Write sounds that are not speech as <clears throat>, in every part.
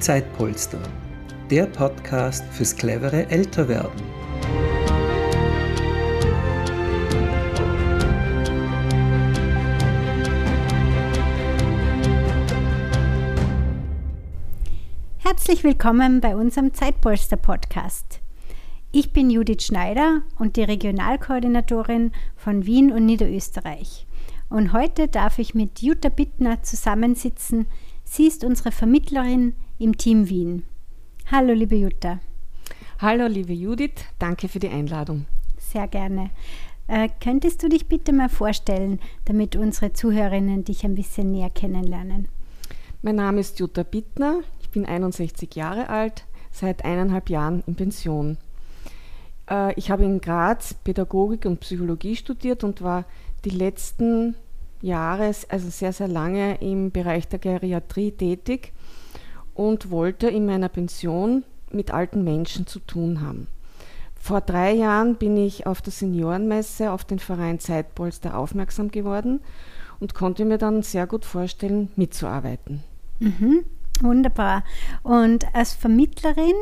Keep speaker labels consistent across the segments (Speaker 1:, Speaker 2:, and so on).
Speaker 1: Zeitpolster, der Podcast fürs clevere Älterwerden.
Speaker 2: Herzlich willkommen bei unserem Zeitpolster Podcast. Ich bin Judith Schneider und die Regionalkoordinatorin von Wien und Niederösterreich. Und heute darf ich mit Jutta Bittner zusammensitzen. Sie ist unsere Vermittlerin im Team Wien. Hallo, liebe Jutta.
Speaker 3: Hallo, liebe Judith. Danke für die Einladung.
Speaker 2: Sehr gerne. Äh, könntest du dich bitte mal vorstellen, damit unsere Zuhörerinnen dich ein bisschen näher kennenlernen?
Speaker 3: Mein Name ist Jutta Bittner. Ich bin 61 Jahre alt, seit eineinhalb Jahren in Pension. Äh, ich habe in Graz Pädagogik und Psychologie studiert und war die letzten Jahre, also sehr, sehr lange im Bereich der Geriatrie tätig und wollte in meiner Pension mit alten Menschen zu tun haben. Vor drei Jahren bin ich auf der Seniorenmesse auf den Verein Zeitpolster aufmerksam geworden und konnte mir dann sehr gut vorstellen, mitzuarbeiten.
Speaker 2: Mhm, wunderbar. Und als Vermittlerin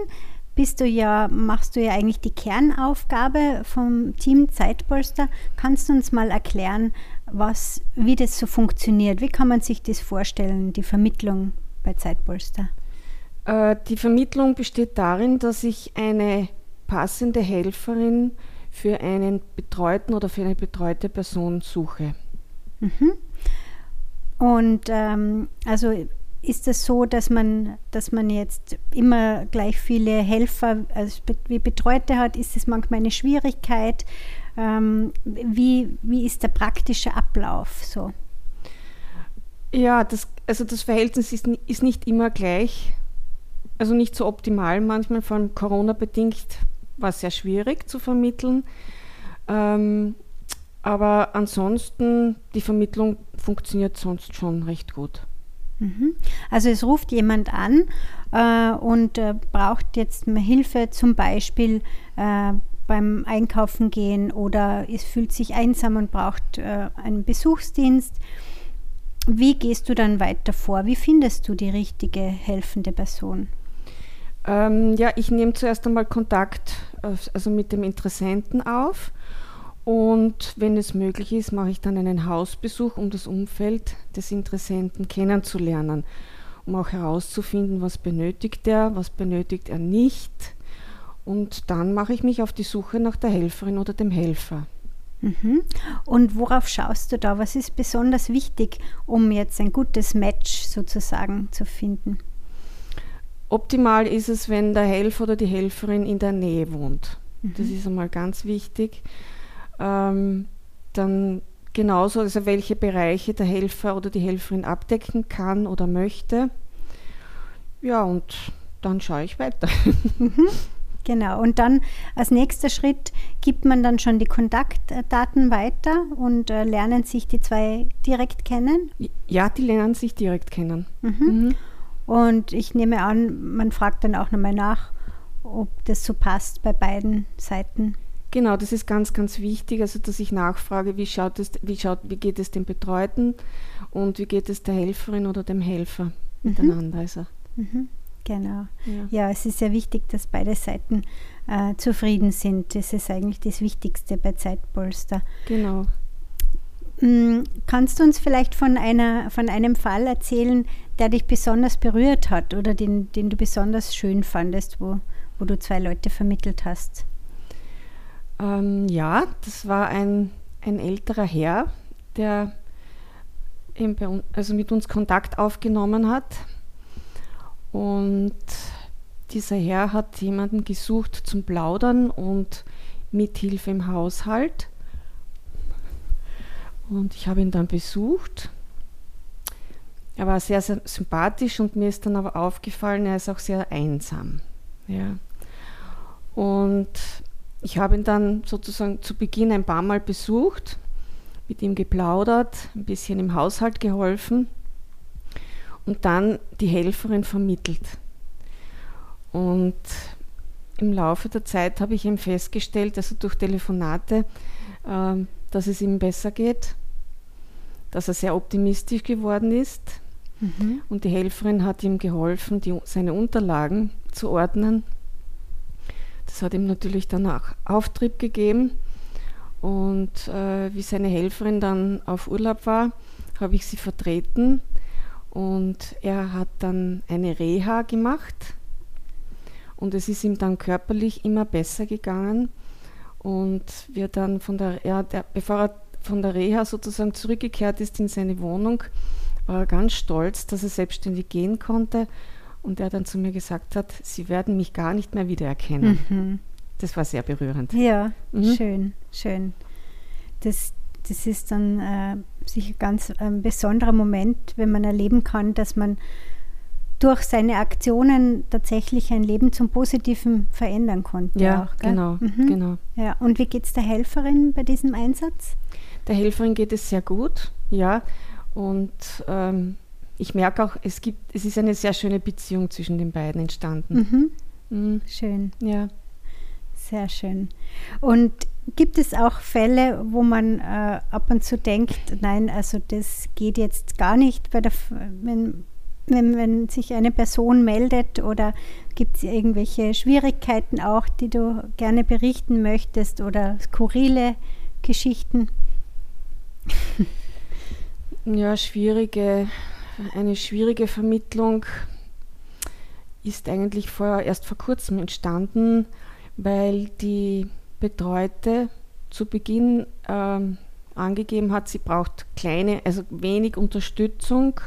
Speaker 2: bist du ja, machst du ja eigentlich die Kernaufgabe vom Team Zeitpolster. Kannst du uns mal erklären, was, wie das so funktioniert? Wie kann man sich das vorstellen, die Vermittlung bei Zeitpolster?
Speaker 3: Äh, die Vermittlung besteht darin, dass ich eine passende Helferin für einen betreuten oder für eine betreute Person suche.
Speaker 2: Mhm. Und ähm, also ist es so, dass man, dass man jetzt immer gleich viele Helfer also wie Betreute hat? Ist es manchmal eine Schwierigkeit? Ähm, wie, wie ist der praktische Ablauf so?
Speaker 3: Ja, das, also das Verhältnis ist, ist nicht immer gleich, also nicht so optimal manchmal, vor allem Corona-bedingt war es sehr schwierig zu vermitteln. Ähm, aber ansonsten, die Vermittlung funktioniert sonst schon recht gut.
Speaker 2: Mhm. Also es ruft jemand an äh, und äh, braucht jetzt Hilfe zum Beispiel äh, beim Einkaufen gehen oder es fühlt sich einsam und braucht äh, einen Besuchsdienst. Wie gehst du dann weiter vor? Wie findest du die richtige helfende Person?
Speaker 3: Ähm, ja, ich nehme zuerst einmal Kontakt also mit dem Interessenten auf und wenn es möglich ist, mache ich dann einen Hausbesuch, um das Umfeld des Interessenten kennenzulernen, um auch herauszufinden, was benötigt er, was benötigt er nicht. Und dann mache ich mich auf die Suche nach der Helferin oder dem Helfer.
Speaker 2: Mhm. Und worauf schaust du da? Was ist besonders wichtig, um jetzt ein gutes Match sozusagen zu finden?
Speaker 3: Optimal ist es, wenn der Helfer oder die Helferin in der Nähe wohnt. Mhm. Das ist einmal ganz wichtig. Ähm, dann genauso, also welche Bereiche der Helfer oder die Helferin abdecken kann oder möchte. Ja, und dann schaue ich weiter. <laughs>
Speaker 2: Mhm. Genau, und dann als nächster Schritt gibt man dann schon die Kontaktdaten weiter und äh, lernen sich die zwei direkt kennen?
Speaker 3: Ja, die lernen sich direkt kennen. Mhm.
Speaker 2: Mhm. Und ich nehme an, man fragt dann auch nochmal nach, ob das so passt bei beiden Seiten.
Speaker 3: Genau, das ist ganz, ganz wichtig, also dass ich nachfrage, wie schaut es, wie schaut, wie geht es dem Betreuten und wie geht es der Helferin oder dem Helfer mhm. miteinander. Also.
Speaker 2: Mhm. Genau. Ja. ja. es ist sehr wichtig, dass beide Seiten äh, zufrieden sind. Das ist eigentlich das Wichtigste bei Zeitpolster.
Speaker 3: Genau.
Speaker 2: Mm, kannst du uns vielleicht von, einer, von einem Fall erzählen, der dich besonders berührt hat oder den, den du besonders schön fandest, wo, wo du zwei Leute vermittelt hast?
Speaker 3: Ähm, ja, das war ein, ein älterer Herr, der uns, also mit uns Kontakt aufgenommen hat. Und dieser Herr hat jemanden gesucht zum Plaudern und Mithilfe im Haushalt. Und ich habe ihn dann besucht. Er war sehr, sehr sympathisch und mir ist dann aber aufgefallen, er ist auch sehr einsam. Ja. Und ich habe ihn dann sozusagen zu Beginn ein paar Mal besucht, mit ihm geplaudert, ein bisschen im Haushalt geholfen und dann die Helferin vermittelt. Und im Laufe der Zeit habe ich ihm festgestellt, also durch Telefonate, ähm, dass es ihm besser geht, dass er sehr optimistisch geworden ist Mhm. Und die Helferin hat ihm geholfen, die, seine Unterlagen zu ordnen. Das hat ihm natürlich dann auch Auftrieb gegeben. Und äh, wie seine Helferin dann auf Urlaub war, habe ich sie vertreten. Und er hat dann eine Reha gemacht. Und es ist ihm dann körperlich immer besser gegangen. Und wir dann von der, ja, der, bevor er von der Reha sozusagen zurückgekehrt ist in seine Wohnung, war er ganz stolz, dass er selbstständig gehen konnte und er dann zu mir gesagt hat, Sie werden mich gar nicht mehr wiedererkennen. Mhm. Das war sehr berührend.
Speaker 2: Ja, mhm. schön, schön. Das, das ist dann äh, sicher ganz ein besonderer Moment, wenn man erleben kann, dass man durch seine Aktionen tatsächlich ein Leben zum Positiven verändern konnte.
Speaker 3: Ja, auch, genau, mhm. genau.
Speaker 2: Ja. Und wie geht es der Helferin bei diesem Einsatz?
Speaker 3: Der Helferin geht es sehr gut, ja. Und ähm, ich merke auch, es gibt, es ist eine sehr schöne Beziehung zwischen den beiden entstanden.
Speaker 2: Mhm. Mhm. Schön. Ja. Sehr schön. Und gibt es auch Fälle, wo man äh, ab und zu denkt, nein, also das geht jetzt gar nicht, bei der, wenn, wenn, wenn sich eine Person meldet oder gibt es irgendwelche Schwierigkeiten auch, die du gerne berichten möchtest oder skurrile Geschichten? <laughs>
Speaker 3: Ja, schwierige, eine schwierige Vermittlung ist eigentlich vor, erst vor kurzem entstanden, weil die Betreute zu Beginn ähm, angegeben hat, sie braucht kleine, also wenig Unterstützung,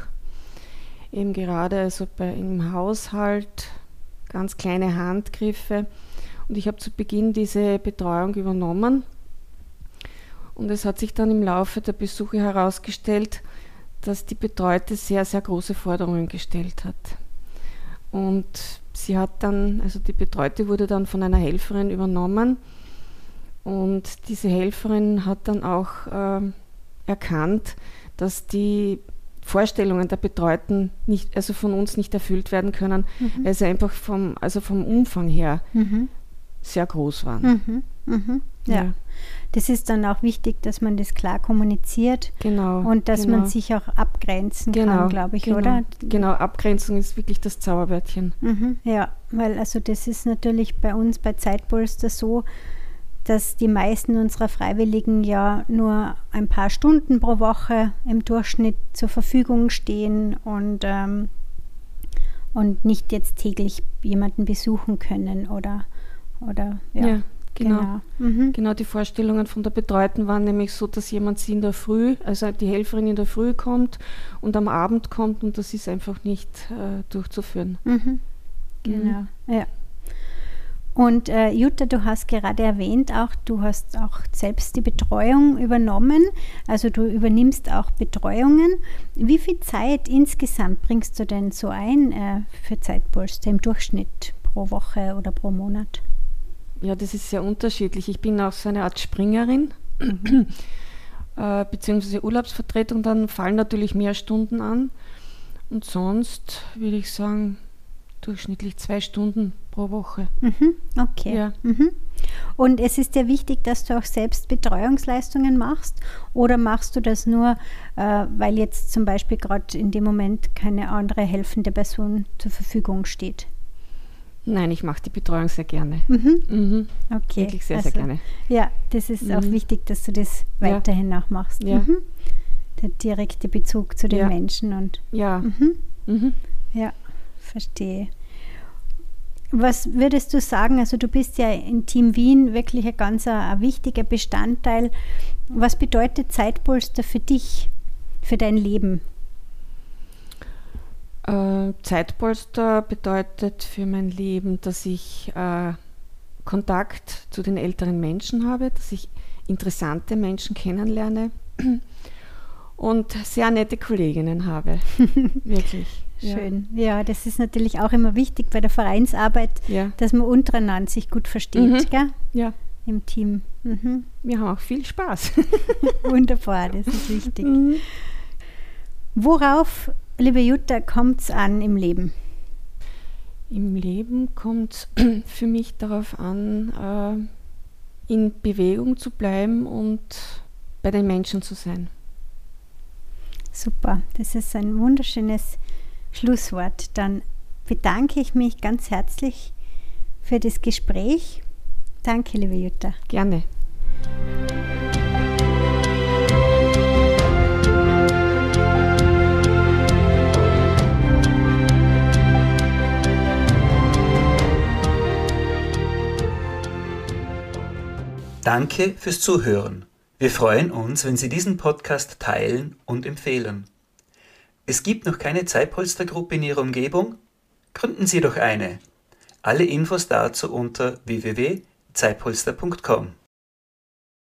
Speaker 3: eben gerade also bei, im Haushalt, ganz kleine Handgriffe. Und ich habe zu Beginn diese Betreuung übernommen. Und es hat sich dann im Laufe der Besuche herausgestellt, dass die Betreute sehr, sehr große Forderungen gestellt hat. Und sie hat dann, also die Betreute wurde dann von einer Helferin übernommen und diese Helferin hat dann auch äh, erkannt, dass die Vorstellungen der Betreuten nicht, also von uns nicht erfüllt werden können, mhm. weil sie einfach vom, also vom Umfang her mhm. sehr groß waren.
Speaker 2: Mhm. mhm. Ja. ja. Das ist dann auch wichtig, dass man das klar kommuniziert
Speaker 3: genau,
Speaker 2: und dass
Speaker 3: genau.
Speaker 2: man sich auch abgrenzen genau, kann, glaube ich,
Speaker 3: genau,
Speaker 2: oder?
Speaker 3: Genau, Abgrenzung ist wirklich das Zauberwörtchen.
Speaker 2: Mhm, ja, weil also das ist natürlich bei uns bei Zeitpolster so, dass die meisten unserer Freiwilligen ja nur ein paar Stunden pro Woche im Durchschnitt zur Verfügung stehen und, ähm, und nicht jetzt täglich jemanden besuchen können oder, oder
Speaker 3: ja. ja. Genau. Genau. Mhm. genau, die Vorstellungen von der Betreuten waren nämlich so, dass jemand sie in der Früh, also die Helferin in der Früh kommt und am Abend kommt und das ist einfach nicht äh, durchzuführen. Mhm.
Speaker 2: mhm. Genau, mhm. ja. Und äh, Jutta, du hast gerade erwähnt, auch du hast auch selbst die Betreuung übernommen. Also du übernimmst auch Betreuungen. Wie viel Zeit insgesamt bringst du denn so ein äh, für Zeitpolster im Durchschnitt pro Woche oder pro Monat?
Speaker 3: Ja, das ist sehr unterschiedlich. Ich bin auch so eine Art Springerin, <clears throat> äh, beziehungsweise Urlaubsvertretung, dann fallen natürlich mehr Stunden an. Und sonst würde ich sagen, durchschnittlich zwei Stunden pro Woche.
Speaker 2: Mhm, okay. Ja. Mhm. Und es ist dir wichtig, dass du auch selbst Betreuungsleistungen machst oder machst du das nur, äh, weil jetzt zum Beispiel gerade in dem Moment keine andere helfende Person zur Verfügung steht?
Speaker 3: Nein, ich mache die Betreuung sehr gerne. Mhm.
Speaker 2: Mhm. Okay.
Speaker 3: Wirklich sehr, also, sehr gerne.
Speaker 2: Ja, das ist auch mhm. wichtig, dass du das weiterhin ja. auch machst. Ja. Mhm. Der direkte Bezug zu den ja. Menschen und.
Speaker 3: Ja.
Speaker 2: Mhm. Ja, verstehe. Was würdest du sagen? Also du bist ja in Team Wien wirklich ein ganz ein, ein wichtiger Bestandteil. Was bedeutet Zeitpolster für dich, für dein Leben?
Speaker 3: Äh, Zeitpolster bedeutet für mein Leben, dass ich äh, Kontakt zu den älteren Menschen habe, dass ich interessante Menschen kennenlerne <clears throat> und sehr nette Kolleginnen habe. <laughs> Wirklich.
Speaker 2: Schön. Ja. ja. das ist natürlich auch immer wichtig bei der Vereinsarbeit, ja. dass man untereinander sich gut versteht, mhm. gell?
Speaker 3: Ja.
Speaker 2: Im Team.
Speaker 3: Mhm. Wir haben auch viel Spaß. <laughs>
Speaker 2: Wunderbar, das ist wichtig. Mhm. Worauf, liebe Jutta, kommt es an im Leben?
Speaker 3: Im Leben kommt es <clears throat> für mich darauf an, äh, in Bewegung zu bleiben und bei den Menschen zu sein.
Speaker 2: Super, das ist ein wunderschönes Schlusswort. Dann bedanke ich mich ganz herzlich für das Gespräch. Danke, liebe Jutta.
Speaker 3: Gerne.
Speaker 1: Danke fürs Zuhören. Wir freuen uns, wenn Sie diesen Podcast teilen und empfehlen. Es gibt noch keine Zeitpolstergruppe in Ihrer Umgebung? Gründen Sie doch eine. Alle Infos dazu unter www.zeitpolster.com.